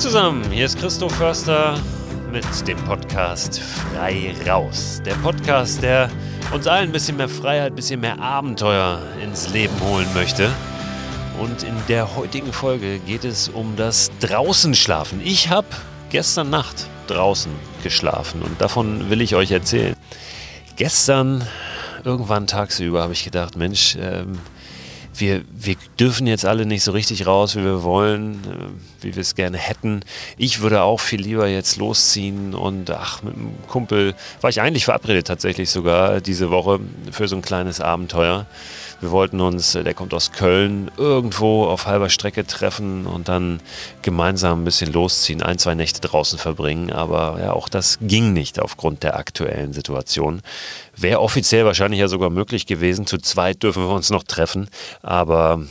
Zusammen, hier ist Christoph Förster mit dem Podcast Frei Raus. Der Podcast, der uns allen ein bisschen mehr Freiheit, ein bisschen mehr Abenteuer ins Leben holen möchte. Und in der heutigen Folge geht es um das Draußenschlafen. Ich habe gestern Nacht draußen geschlafen und davon will ich euch erzählen. Gestern, irgendwann tagsüber, habe ich gedacht, Mensch, ähm, wir, wir dürfen jetzt alle nicht so richtig raus, wie wir wollen, äh, wie wir es gerne hätten. Ich würde auch viel lieber jetzt losziehen und ach, mit einem Kumpel war ich eigentlich verabredet tatsächlich sogar diese Woche für so ein kleines Abenteuer. Wir wollten uns, äh, der kommt aus Köln, irgendwo auf halber Strecke treffen und dann gemeinsam ein bisschen losziehen, ein, zwei Nächte draußen verbringen. Aber ja, auch das ging nicht aufgrund der aktuellen Situation. Wäre offiziell wahrscheinlich ja sogar möglich gewesen. Zu zweit dürfen wir uns noch treffen. Aber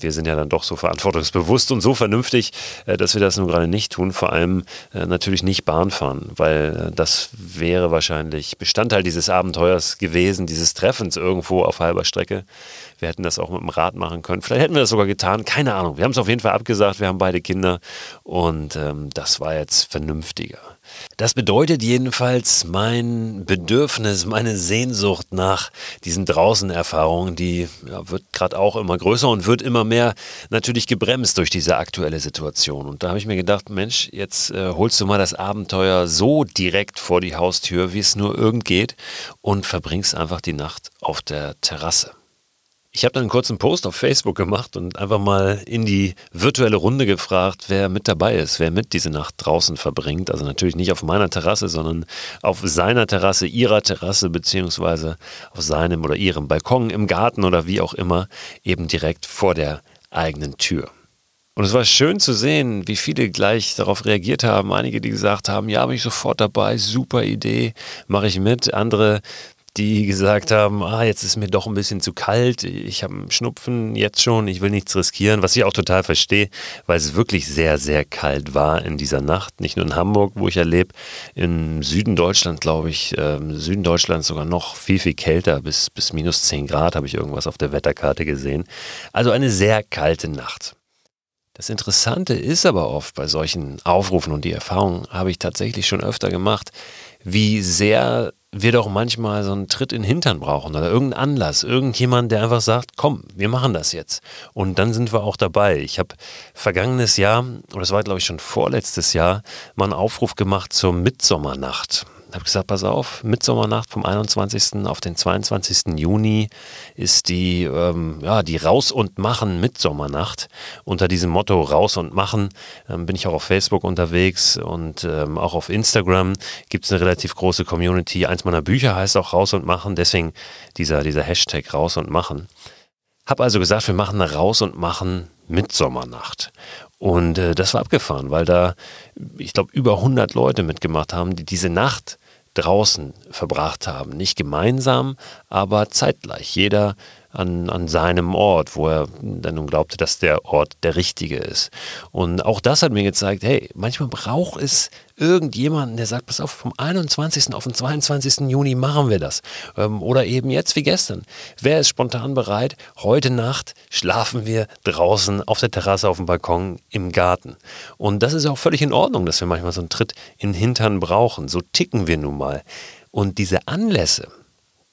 wir sind ja dann doch so verantwortungsbewusst und so vernünftig, äh, dass wir das nun gerade nicht tun. Vor allem äh, natürlich nicht Bahn fahren, weil äh, das wäre wahrscheinlich Bestandteil dieses Abenteuers gewesen, dieses Treffens irgendwo auf halber Strecke. Wir hätten das auch mit dem Rad machen können. Vielleicht hätten wir das sogar getan. Keine Ahnung. Wir haben es auf jeden Fall abgesagt. Wir haben beide Kinder und ähm, das war jetzt vernünftiger. Das bedeutet jedenfalls mein Bedürfnis, meine Sehnsucht nach diesen Draußenerfahrungen, die ja, wird gerade auch immer größer und wird immer mehr natürlich gebremst durch diese aktuelle Situation. Und da habe ich mir gedacht, Mensch, jetzt äh, holst du mal das Abenteuer so direkt vor die Haustür, wie es nur irgend geht und verbringst einfach die Nacht auf der Terrasse. Ich habe dann einen kurzen Post auf Facebook gemacht und einfach mal in die virtuelle Runde gefragt, wer mit dabei ist, wer mit diese Nacht draußen verbringt. Also natürlich nicht auf meiner Terrasse, sondern auf seiner Terrasse, ihrer Terrasse, beziehungsweise auf seinem oder ihrem Balkon, im Garten oder wie auch immer, eben direkt vor der eigenen Tür. Und es war schön zu sehen, wie viele gleich darauf reagiert haben. Einige, die gesagt haben, ja, bin ich sofort dabei, super Idee, mache ich mit. Andere, die gesagt haben, ah, jetzt ist mir doch ein bisschen zu kalt, ich habe einen Schnupfen jetzt schon, ich will nichts riskieren, was ich auch total verstehe, weil es wirklich sehr, sehr kalt war in dieser Nacht. Nicht nur in Hamburg, wo ich ja lebe, im Süden Deutschland, glaube ich, im Süden Deutschlands sogar noch viel, viel kälter, bis, bis minus 10 Grad habe ich irgendwas auf der Wetterkarte gesehen. Also eine sehr kalte Nacht. Das Interessante ist aber oft bei solchen Aufrufen und die Erfahrung habe ich tatsächlich schon öfter gemacht, wie sehr wir doch manchmal so einen Tritt in den Hintern brauchen oder irgendeinen Anlass, irgendjemand, der einfach sagt, komm, wir machen das jetzt. Und dann sind wir auch dabei. Ich habe vergangenes Jahr, oder das war glaube ich schon vorletztes Jahr, mal einen Aufruf gemacht zur Mitsommernacht habe gesagt, pass auf, Mitsommernacht vom 21. auf den 22. Juni ist die, ähm, ja, die Raus- und Machen Mitsommernacht. Unter diesem Motto Raus und Machen ähm, bin ich auch auf Facebook unterwegs und ähm, auch auf Instagram gibt es eine relativ große Community. Eins meiner Bücher heißt auch Raus und Machen, deswegen dieser, dieser Hashtag Raus und Machen. Habe also gesagt, wir machen eine Raus und Machen Mitsommernacht. Und äh, das war abgefahren, weil da, ich glaube, über 100 Leute mitgemacht haben, die diese Nacht draußen verbracht haben. Nicht gemeinsam, aber zeitgleich. Jeder an, an seinem Ort, wo er dann nun glaubte, dass der Ort der richtige ist. Und auch das hat mir gezeigt, hey, manchmal braucht es irgendjemanden, der sagt, pass auf, vom 21. auf den 22. Juni machen wir das. Ähm, oder eben jetzt wie gestern. Wer ist spontan bereit? Heute Nacht schlafen wir draußen auf der Terrasse, auf dem Balkon, im Garten. Und das ist auch völlig in Ordnung, dass wir manchmal so einen Tritt in den Hintern brauchen. So ticken wir nun mal. Und diese Anlässe,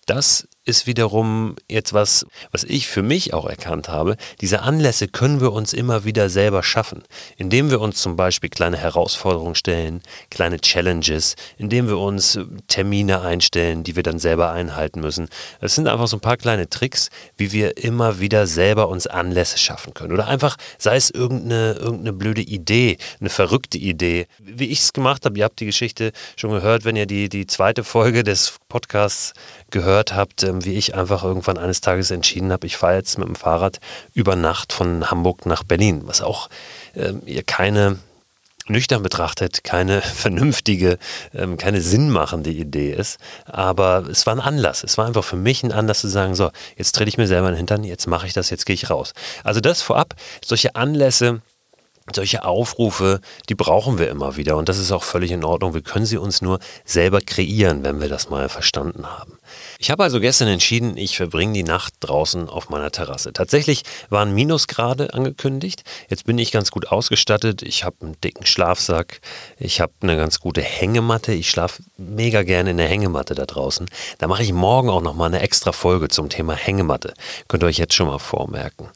das ist wiederum jetzt was, was ich für mich auch erkannt habe. Diese Anlässe können wir uns immer wieder selber schaffen, indem wir uns zum Beispiel kleine Herausforderungen stellen, kleine Challenges, indem wir uns Termine einstellen, die wir dann selber einhalten müssen. Das sind einfach so ein paar kleine Tricks, wie wir immer wieder selber uns Anlässe schaffen können. Oder einfach, sei es irgendeine, irgendeine blöde Idee, eine verrückte Idee. Wie ich es gemacht habe, ihr habt die Geschichte schon gehört, wenn ihr die, die zweite Folge des Podcasts gehört habt, ähm, wie ich einfach irgendwann eines Tages entschieden habe, ich fahre jetzt mit dem Fahrrad über Nacht von Hamburg nach Berlin, was auch ähm, ihr keine nüchtern betrachtet keine vernünftige, ähm, keine sinnmachende Idee ist. Aber es war ein Anlass. Es war einfach für mich ein Anlass zu sagen, so, jetzt trete ich mir selber in den Hintern, jetzt mache ich das, jetzt gehe ich raus. Also das vorab, solche Anlässe, solche Aufrufe, die brauchen wir immer wieder und das ist auch völlig in Ordnung. Wir können sie uns nur selber kreieren, wenn wir das mal verstanden haben. Ich habe also gestern entschieden, ich verbringe die Nacht draußen auf meiner Terrasse. Tatsächlich waren Minusgrade angekündigt. Jetzt bin ich ganz gut ausgestattet. Ich habe einen dicken Schlafsack. Ich habe eine ganz gute Hängematte. Ich schlafe mega gerne in der Hängematte da draußen. Da mache ich morgen auch nochmal eine extra Folge zum Thema Hängematte. Könnt ihr euch jetzt schon mal vormerken.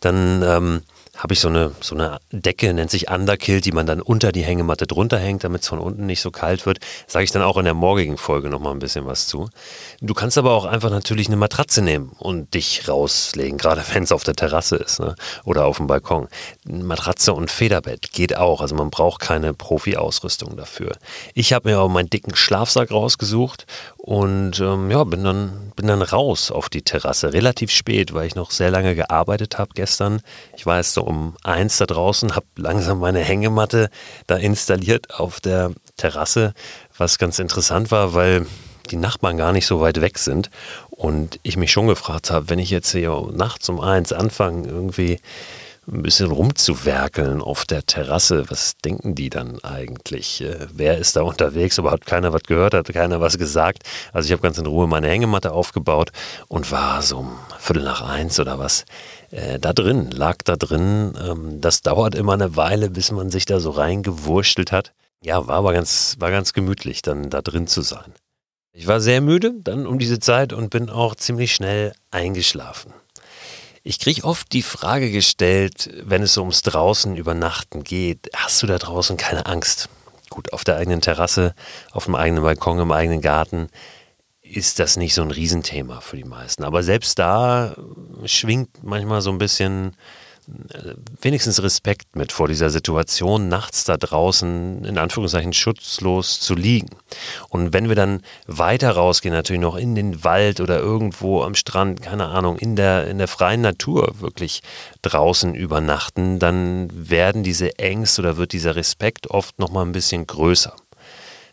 Dann ähm, habe ich so eine, so eine Decke, nennt sich Underkill, die man dann unter die Hängematte drunter hängt, damit es von unten nicht so kalt wird. Sage ich dann auch in der morgigen Folge nochmal ein bisschen was zu. Du kannst aber auch einfach natürlich eine Matratze nehmen und dich rauslegen, gerade wenn es auf der Terrasse ist ne? oder auf dem Balkon. Matratze und Federbett geht auch, also man braucht keine Profi-Ausrüstung dafür. Ich habe mir auch meinen dicken Schlafsack rausgesucht und ähm, ja, bin dann, bin dann raus auf die Terrasse, relativ spät, weil ich noch sehr lange gearbeitet habe gestern. Ich war jetzt so um eins da draußen, habe langsam meine Hängematte da installiert auf der Terrasse, was ganz interessant war, weil die Nachbarn gar nicht so weit weg sind und ich mich schon gefragt habe, wenn ich jetzt hier nachts um eins anfange, irgendwie ein bisschen rumzuwerkeln auf der Terrasse. Was denken die dann eigentlich? Äh, wer ist da unterwegs? Aber hat keiner was gehört, hat keiner was gesagt. Also ich habe ganz in Ruhe meine Hängematte aufgebaut und war so um Viertel nach eins oder was äh, da drin, lag da drin. Ähm, das dauert immer eine Weile, bis man sich da so reingewurschtelt hat. Ja, war aber ganz, war ganz gemütlich, dann da drin zu sein. Ich war sehr müde dann um diese Zeit und bin auch ziemlich schnell eingeschlafen. Ich kriege oft die Frage gestellt, wenn es so ums draußen übernachten geht, hast du da draußen keine Angst? Gut, auf der eigenen Terrasse, auf dem eigenen Balkon, im eigenen Garten ist das nicht so ein Riesenthema für die meisten. Aber selbst da schwingt manchmal so ein bisschen wenigstens Respekt mit vor dieser Situation, nachts da draußen in Anführungszeichen schutzlos zu liegen. Und wenn wir dann weiter rausgehen, natürlich noch in den Wald oder irgendwo am Strand, keine Ahnung, in der, in der freien Natur wirklich draußen übernachten, dann werden diese Ängste oder wird dieser Respekt oft nochmal ein bisschen größer.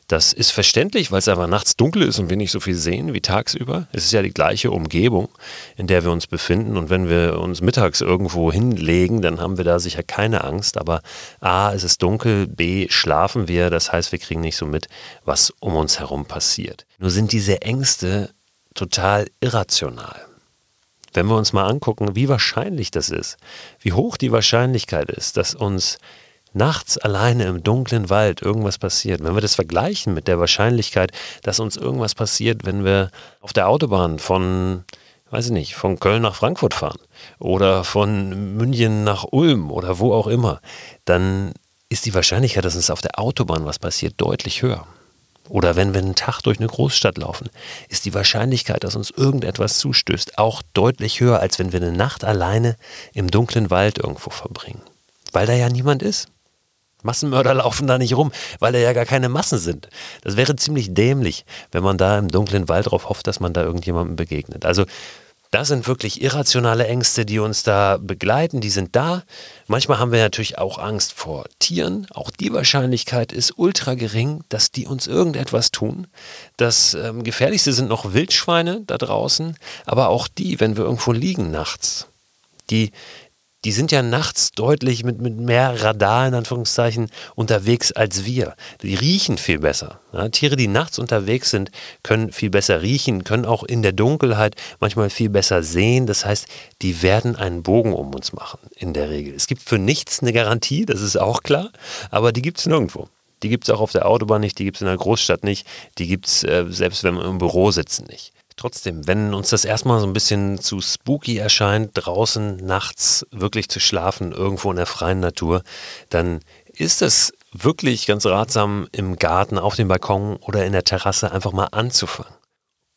Das ist verständlich, weil es einfach nachts dunkel ist und wir nicht so viel sehen wie tagsüber. Es ist ja die gleiche Umgebung, in der wir uns befinden. Und wenn wir uns mittags irgendwo hinlegen, dann haben wir da sicher keine Angst. Aber A, es ist dunkel, B, schlafen wir. Das heißt, wir kriegen nicht so mit, was um uns herum passiert. Nur sind diese Ängste total irrational. Wenn wir uns mal angucken, wie wahrscheinlich das ist, wie hoch die Wahrscheinlichkeit ist, dass uns nachts alleine im dunklen Wald irgendwas passiert, wenn wir das vergleichen mit der Wahrscheinlichkeit, dass uns irgendwas passiert, wenn wir auf der Autobahn von, weiß ich nicht, von Köln nach Frankfurt fahren oder von München nach Ulm oder wo auch immer, dann ist die Wahrscheinlichkeit, dass uns auf der Autobahn was passiert, deutlich höher. Oder wenn wir einen Tag durch eine Großstadt laufen, ist die Wahrscheinlichkeit, dass uns irgendetwas zustößt, auch deutlich höher, als wenn wir eine Nacht alleine im dunklen Wald irgendwo verbringen. Weil da ja niemand ist. Massenmörder laufen da nicht rum, weil da ja gar keine Massen sind. Das wäre ziemlich dämlich, wenn man da im dunklen Wald darauf hofft, dass man da irgendjemandem begegnet. Also das sind wirklich irrationale Ängste, die uns da begleiten, die sind da. Manchmal haben wir natürlich auch Angst vor Tieren. Auch die Wahrscheinlichkeit ist ultra gering, dass die uns irgendetwas tun. Das ähm, gefährlichste sind noch Wildschweine da draußen, aber auch die, wenn wir irgendwo liegen nachts. Die die sind ja nachts deutlich mit, mit mehr Radar in Anführungszeichen unterwegs als wir. Die riechen viel besser. Ja, Tiere, die nachts unterwegs sind, können viel besser riechen, können auch in der Dunkelheit manchmal viel besser sehen. Das heißt, die werden einen Bogen um uns machen, in der Regel. Es gibt für nichts eine Garantie, das ist auch klar, aber die gibt es nirgendwo. Die gibt es auch auf der Autobahn nicht, die gibt es in der Großstadt nicht, die gibt es, äh, selbst wenn wir im Büro sitzen, nicht. Trotzdem, wenn uns das erstmal so ein bisschen zu spooky erscheint, draußen nachts wirklich zu schlafen, irgendwo in der freien Natur, dann ist es wirklich ganz ratsam, im Garten, auf dem Balkon oder in der Terrasse einfach mal anzufangen,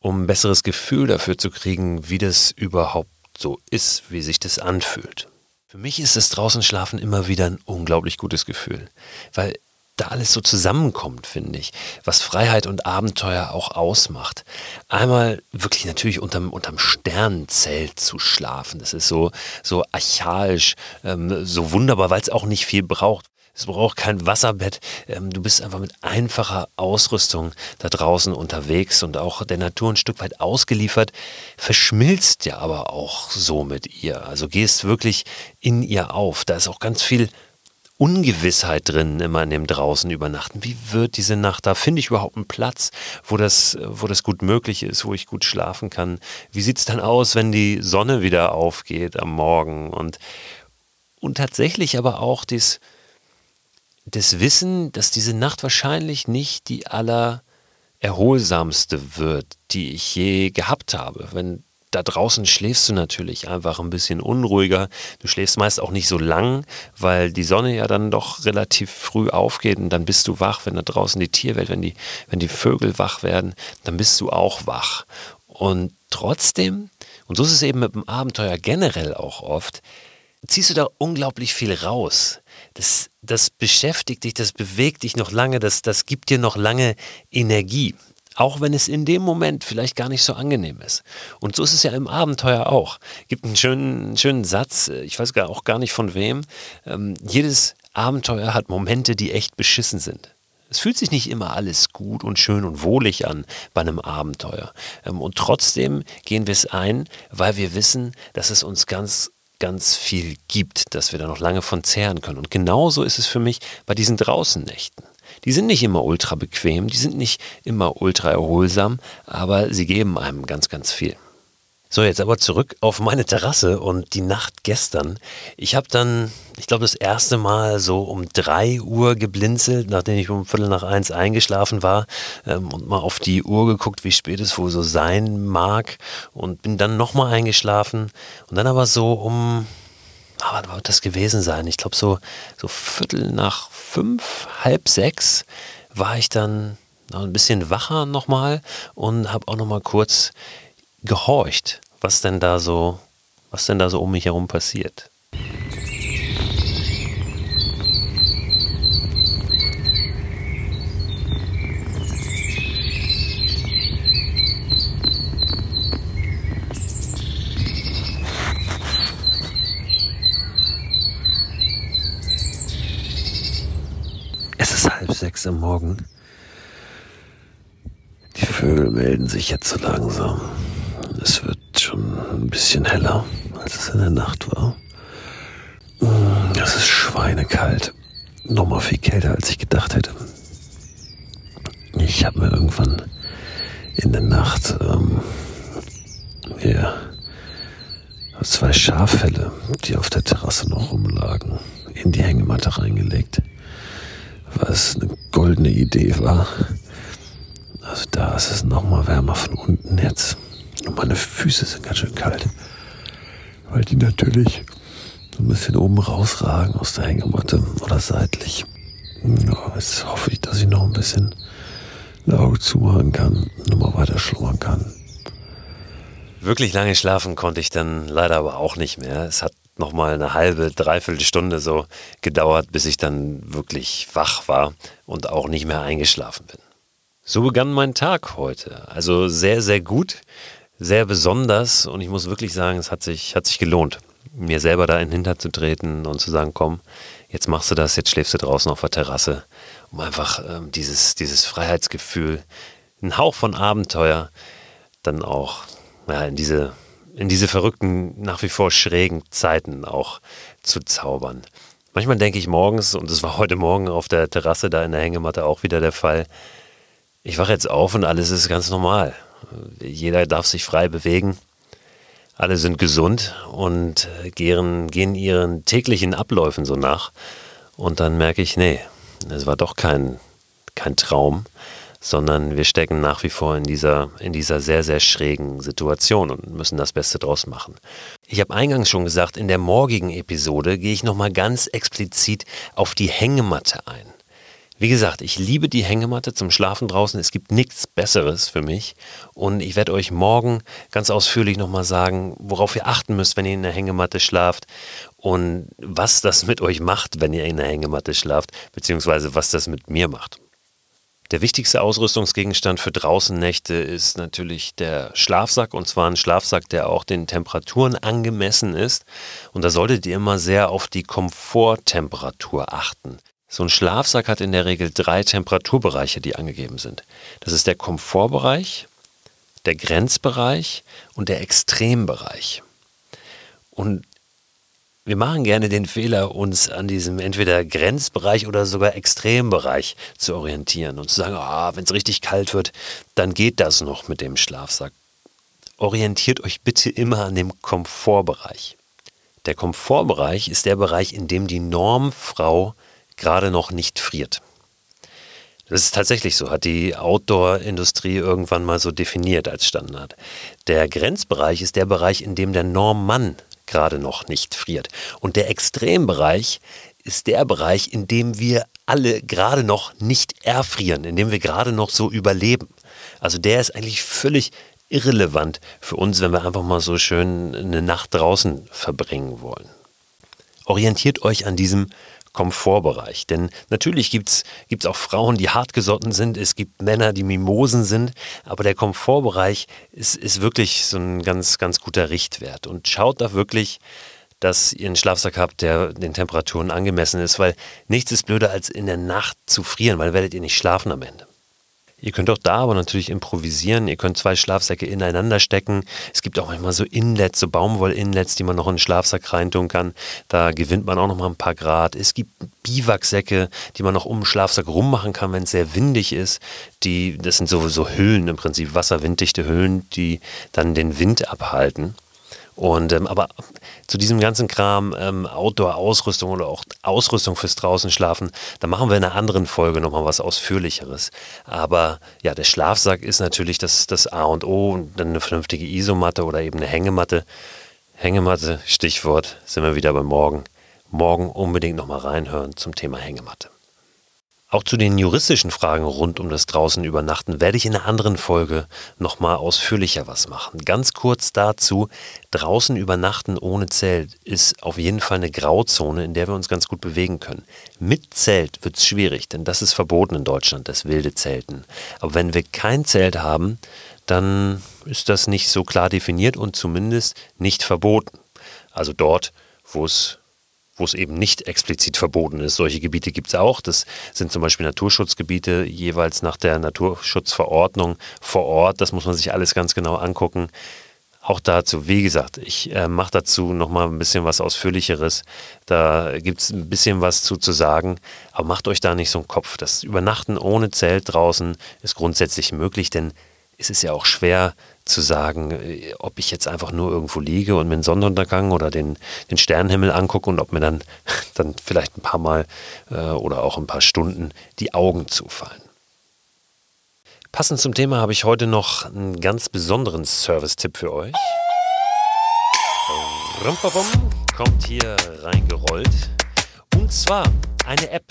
um ein besseres Gefühl dafür zu kriegen, wie das überhaupt so ist, wie sich das anfühlt. Für mich ist das draußen schlafen immer wieder ein unglaublich gutes Gefühl, weil da alles so zusammenkommt, finde ich, was Freiheit und Abenteuer auch ausmacht. Einmal wirklich natürlich unterm, unterm Sternenzelt zu schlafen. Das ist so, so archaisch, ähm, so wunderbar, weil es auch nicht viel braucht. Es braucht kein Wasserbett. Ähm, du bist einfach mit einfacher Ausrüstung da draußen unterwegs und auch der Natur ein Stück weit ausgeliefert. Verschmilzt ja aber auch so mit ihr. Also gehst wirklich in ihr auf. Da ist auch ganz viel Ungewissheit drin, immer in dem draußen übernachten. Wie wird diese Nacht da? Finde ich überhaupt einen Platz, wo das, wo das gut möglich ist, wo ich gut schlafen kann? Wie sieht es dann aus, wenn die Sonne wieder aufgeht am Morgen? Und, und tatsächlich aber auch das, das Wissen, dass diese Nacht wahrscheinlich nicht die aller erholsamste wird, die ich je gehabt habe. Wenn da draußen schläfst du natürlich einfach ein bisschen unruhiger. Du schläfst meist auch nicht so lang, weil die Sonne ja dann doch relativ früh aufgeht und dann bist du wach, wenn da draußen die Tierwelt, wenn die, wenn die Vögel wach werden, dann bist du auch wach. Und trotzdem, und so ist es eben mit dem Abenteuer generell auch oft, ziehst du da unglaublich viel raus. Das, das beschäftigt dich, das bewegt dich noch lange, das, das gibt dir noch lange Energie. Auch wenn es in dem Moment vielleicht gar nicht so angenehm ist. Und so ist es ja im Abenteuer auch. Gibt einen schönen, schönen Satz, äh, ich weiß gar, auch gar nicht von wem. Ähm, jedes Abenteuer hat Momente, die echt beschissen sind. Es fühlt sich nicht immer alles gut und schön und wohlig an bei einem Abenteuer. Ähm, und trotzdem gehen wir es ein, weil wir wissen, dass es uns ganz, ganz viel gibt, dass wir da noch lange von zehren können. Und genauso ist es für mich bei diesen Draußennächten. Die sind nicht immer ultra bequem, die sind nicht immer ultra erholsam, aber sie geben einem ganz, ganz viel. So, jetzt aber zurück auf meine Terrasse und die Nacht gestern. Ich habe dann, ich glaube, das erste Mal so um drei Uhr geblinzelt, nachdem ich um Viertel nach eins eingeschlafen war ähm, und mal auf die Uhr geguckt, wie spät es wohl so sein mag und bin dann nochmal eingeschlafen und dann aber so um ah, was wird das gewesen sein? Ich glaube, so, so Viertel nach fünf, halb sechs war ich dann noch ein bisschen wacher nochmal und habe auch nochmal kurz gehorcht, was denn da so, was denn da so um mich herum passiert. Sechs am Morgen. Die Vögel melden sich jetzt so langsam. Es wird schon ein bisschen heller, als es in der Nacht war. Es ist schweinekalt. Nochmal viel kälter, als ich gedacht hätte. Ich habe mir irgendwann in der Nacht ähm, ja, zwei Schaffelle, die auf der Terrasse noch rumlagen, in die Hängematte reingelegt was eine goldene Idee war. Also da ist es nochmal wärmer von unten jetzt. Und meine Füße sind ganz schön kalt. Weil die natürlich so ein bisschen oben rausragen aus der Hängematte oder seitlich. Ja, jetzt hoffe ich, dass ich noch ein bisschen ein Auge zumachen kann nochmal weiter schlummern kann. Wirklich lange schlafen konnte ich dann leider aber auch nicht mehr. Es hat nochmal eine halbe, dreiviertel Stunde so gedauert, bis ich dann wirklich wach war und auch nicht mehr eingeschlafen bin. So begann mein Tag heute. Also sehr, sehr gut, sehr besonders und ich muss wirklich sagen, es hat sich, hat sich gelohnt, mir selber da in den Hintern zu treten und zu sagen, komm, jetzt machst du das, jetzt schläfst du draußen auf der Terrasse, um einfach ähm, dieses, dieses Freiheitsgefühl, einen Hauch von Abenteuer dann auch ja, in diese in diese verrückten, nach wie vor schrägen Zeiten auch zu zaubern. Manchmal denke ich morgens, und das war heute Morgen auf der Terrasse da in der Hängematte auch wieder der Fall, ich wache jetzt auf und alles ist ganz normal. Jeder darf sich frei bewegen. Alle sind gesund und gehen, gehen ihren täglichen Abläufen so nach. Und dann merke ich, nee, es war doch kein, kein Traum, sondern wir stecken nach wie vor in dieser, in dieser sehr, sehr schrägen Situation und müssen das Beste draus machen. Ich habe eingangs schon gesagt, in der morgigen Episode gehe ich nochmal ganz explizit auf die Hängematte ein. Wie gesagt, ich liebe die Hängematte zum Schlafen draußen. Es gibt nichts Besseres für mich. Und ich werde euch morgen ganz ausführlich nochmal sagen, worauf ihr achten müsst, wenn ihr in der Hängematte schlaft und was das mit euch macht, wenn ihr in der Hängematte schlaft, beziehungsweise was das mit mir macht. Der wichtigste Ausrüstungsgegenstand für Draußennächte ist natürlich der Schlafsack und zwar ein Schlafsack, der auch den Temperaturen angemessen ist. Und da solltet ihr immer sehr auf die Komforttemperatur achten. So ein Schlafsack hat in der Regel drei Temperaturbereiche, die angegeben sind. Das ist der Komfortbereich, der Grenzbereich und der Extrembereich. Und Wir machen gerne den Fehler, uns an diesem entweder Grenzbereich oder sogar Extrembereich zu orientieren und zu sagen, ah, wenn es richtig kalt wird, dann geht das noch mit dem Schlafsack. Orientiert euch bitte immer an dem Komfortbereich. Der Komfortbereich ist der Bereich, in dem die Normfrau gerade noch nicht friert. Das ist tatsächlich so, hat die Outdoor-Industrie irgendwann mal so definiert als Standard. Der Grenzbereich ist der Bereich, in dem der Normmann gerade noch nicht friert. Und der Extrembereich ist der Bereich, in dem wir alle gerade noch nicht erfrieren, in dem wir gerade noch so überleben. Also der ist eigentlich völlig irrelevant für uns, wenn wir einfach mal so schön eine Nacht draußen verbringen wollen. Orientiert euch an diesem Komfortbereich. Denn natürlich gibt es auch Frauen, die hartgesotten sind, es gibt Männer, die Mimosen sind, aber der Komfortbereich ist, ist wirklich so ein ganz, ganz guter Richtwert. Und schaut da wirklich, dass ihr einen Schlafsack habt, der den Temperaturen angemessen ist, weil nichts ist blöder als in der Nacht zu frieren, weil werdet ihr nicht schlafen am Ende. Ihr könnt auch da aber natürlich improvisieren. Ihr könnt zwei Schlafsäcke ineinander stecken. Es gibt auch manchmal so Inlets, so Baumwoll-Inlets, die man noch in den Schlafsack reintun kann. Da gewinnt man auch noch mal ein paar Grad. Es gibt Biwaksäcke, die man noch um den Schlafsack rummachen kann, wenn es sehr windig ist. Die, das sind so, so Hüllen im Prinzip, wasserwinddichte Hüllen, die dann den Wind abhalten. Und ähm, aber zu diesem ganzen Kram, ähm, Outdoor-Ausrüstung oder auch Ausrüstung fürs draußen schlafen, da machen wir in einer anderen Folge nochmal was Ausführlicheres. Aber ja, der Schlafsack ist natürlich das, das A und O und dann eine vernünftige Isomatte oder eben eine Hängematte. Hängematte, Stichwort, sind wir wieder beim Morgen. Morgen unbedingt nochmal reinhören zum Thema Hängematte. Auch zu den juristischen Fragen rund um das draußen übernachten werde ich in einer anderen Folge nochmal ausführlicher was machen. Ganz kurz dazu, draußen übernachten ohne Zelt ist auf jeden Fall eine Grauzone, in der wir uns ganz gut bewegen können. Mit Zelt wird es schwierig, denn das ist verboten in Deutschland, das wilde Zelten. Aber wenn wir kein Zelt haben, dann ist das nicht so klar definiert und zumindest nicht verboten. Also dort, wo es wo es eben nicht explizit verboten ist. Solche Gebiete gibt es auch. Das sind zum Beispiel Naturschutzgebiete, jeweils nach der Naturschutzverordnung vor Ort. Das muss man sich alles ganz genau angucken. Auch dazu, wie gesagt, ich äh, mache dazu nochmal ein bisschen was Ausführlicheres. Da gibt es ein bisschen was zu, zu sagen. Aber macht euch da nicht so einen Kopf. Das Übernachten ohne Zelt draußen ist grundsätzlich möglich, denn es ist ja auch schwer, zu sagen, äh, ob ich jetzt einfach nur irgendwo liege und mir den Sonnenuntergang oder den, den Sternenhimmel angucke und ob mir dann, dann vielleicht ein paar Mal äh, oder auch ein paar Stunden die Augen zufallen. Passend zum Thema habe ich heute noch einen ganz besonderen Service-Tipp für euch. Rumpabum kommt hier reingerollt. Und zwar eine App.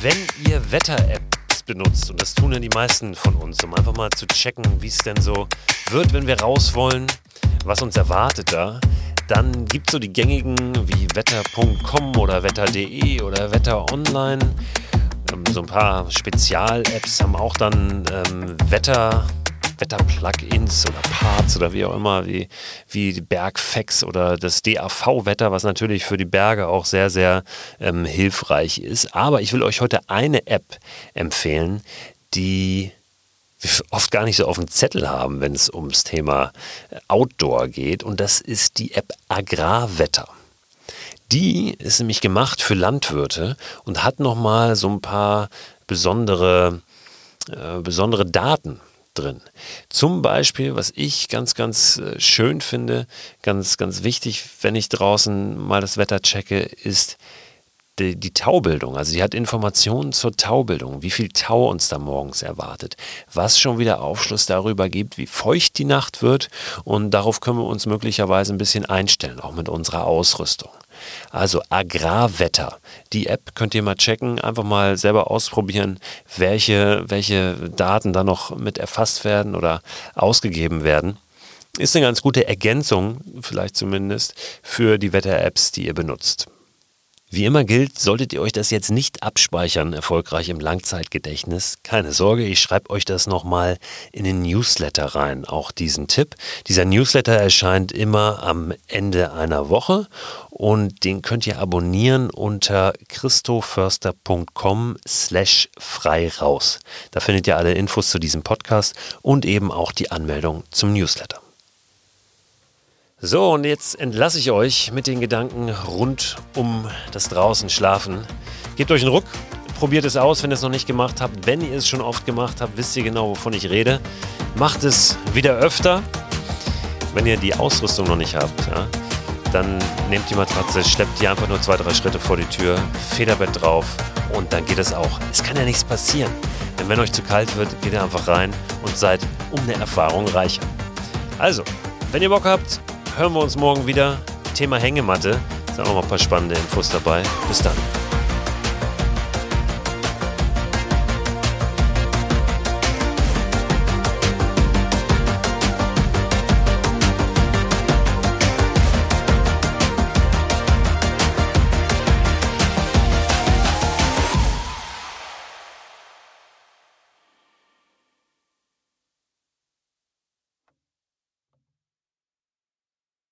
Wenn ihr Wetter-App benutzt. Und das tun ja die meisten von uns, um einfach mal zu checken, wie es denn so wird, wenn wir raus wollen, was uns erwartet da. Dann gibt es so die gängigen wie wetter.com oder wetter.de oder Wetter Online. Ähm, so ein paar Spezial-Apps haben auch dann ähm, Wetter Wetter-Plugins oder Parts oder wie auch immer, wie, wie Bergfax oder das DAV-Wetter, was natürlich für die Berge auch sehr, sehr ähm, hilfreich ist. Aber ich will euch heute eine App empfehlen, die wir oft gar nicht so auf dem Zettel haben, wenn es ums Thema Outdoor geht. Und das ist die App Agrarwetter. Die ist nämlich gemacht für Landwirte und hat nochmal so ein paar besondere, äh, besondere Daten drin. Zum Beispiel, was ich ganz, ganz äh, schön finde, ganz, ganz wichtig, wenn ich draußen mal das Wetter checke, ist die, die Taubildung. Also sie hat Informationen zur Taubildung, wie viel Tau uns da morgens erwartet, was schon wieder Aufschluss darüber gibt, wie feucht die Nacht wird und darauf können wir uns möglicherweise ein bisschen einstellen, auch mit unserer Ausrüstung. Also Agrarwetter. Die App könnt ihr mal checken, einfach mal selber ausprobieren, welche, welche Daten da noch mit erfasst werden oder ausgegeben werden. Ist eine ganz gute Ergänzung, vielleicht zumindest, für die Wetter-Apps, die ihr benutzt. Wie immer gilt, solltet ihr euch das jetzt nicht abspeichern, erfolgreich im Langzeitgedächtnis. Keine Sorge, ich schreibe euch das nochmal in den Newsletter rein, auch diesen Tipp. Dieser Newsletter erscheint immer am Ende einer Woche und den könnt ihr abonnieren unter christoförster.com slash frei raus. Da findet ihr alle Infos zu diesem Podcast und eben auch die Anmeldung zum Newsletter. So, und jetzt entlasse ich euch mit den Gedanken rund um das draußen Schlafen. Gebt euch einen Ruck, probiert es aus, wenn ihr es noch nicht gemacht habt. Wenn ihr es schon oft gemacht habt, wisst ihr genau, wovon ich rede. Macht es wieder öfter. Wenn ihr die Ausrüstung noch nicht habt, ja, dann nehmt die Matratze, schleppt die einfach nur zwei, drei Schritte vor die Tür, Federbett drauf und dann geht es auch. Es kann ja nichts passieren. Denn wenn euch zu kalt wird, geht ihr einfach rein und seid um eine Erfahrung reicher. Also, wenn ihr Bock habt, hören wir uns morgen wieder. Thema Hängematte. Da sind auch noch ein paar spannende Infos dabei. Bis dann.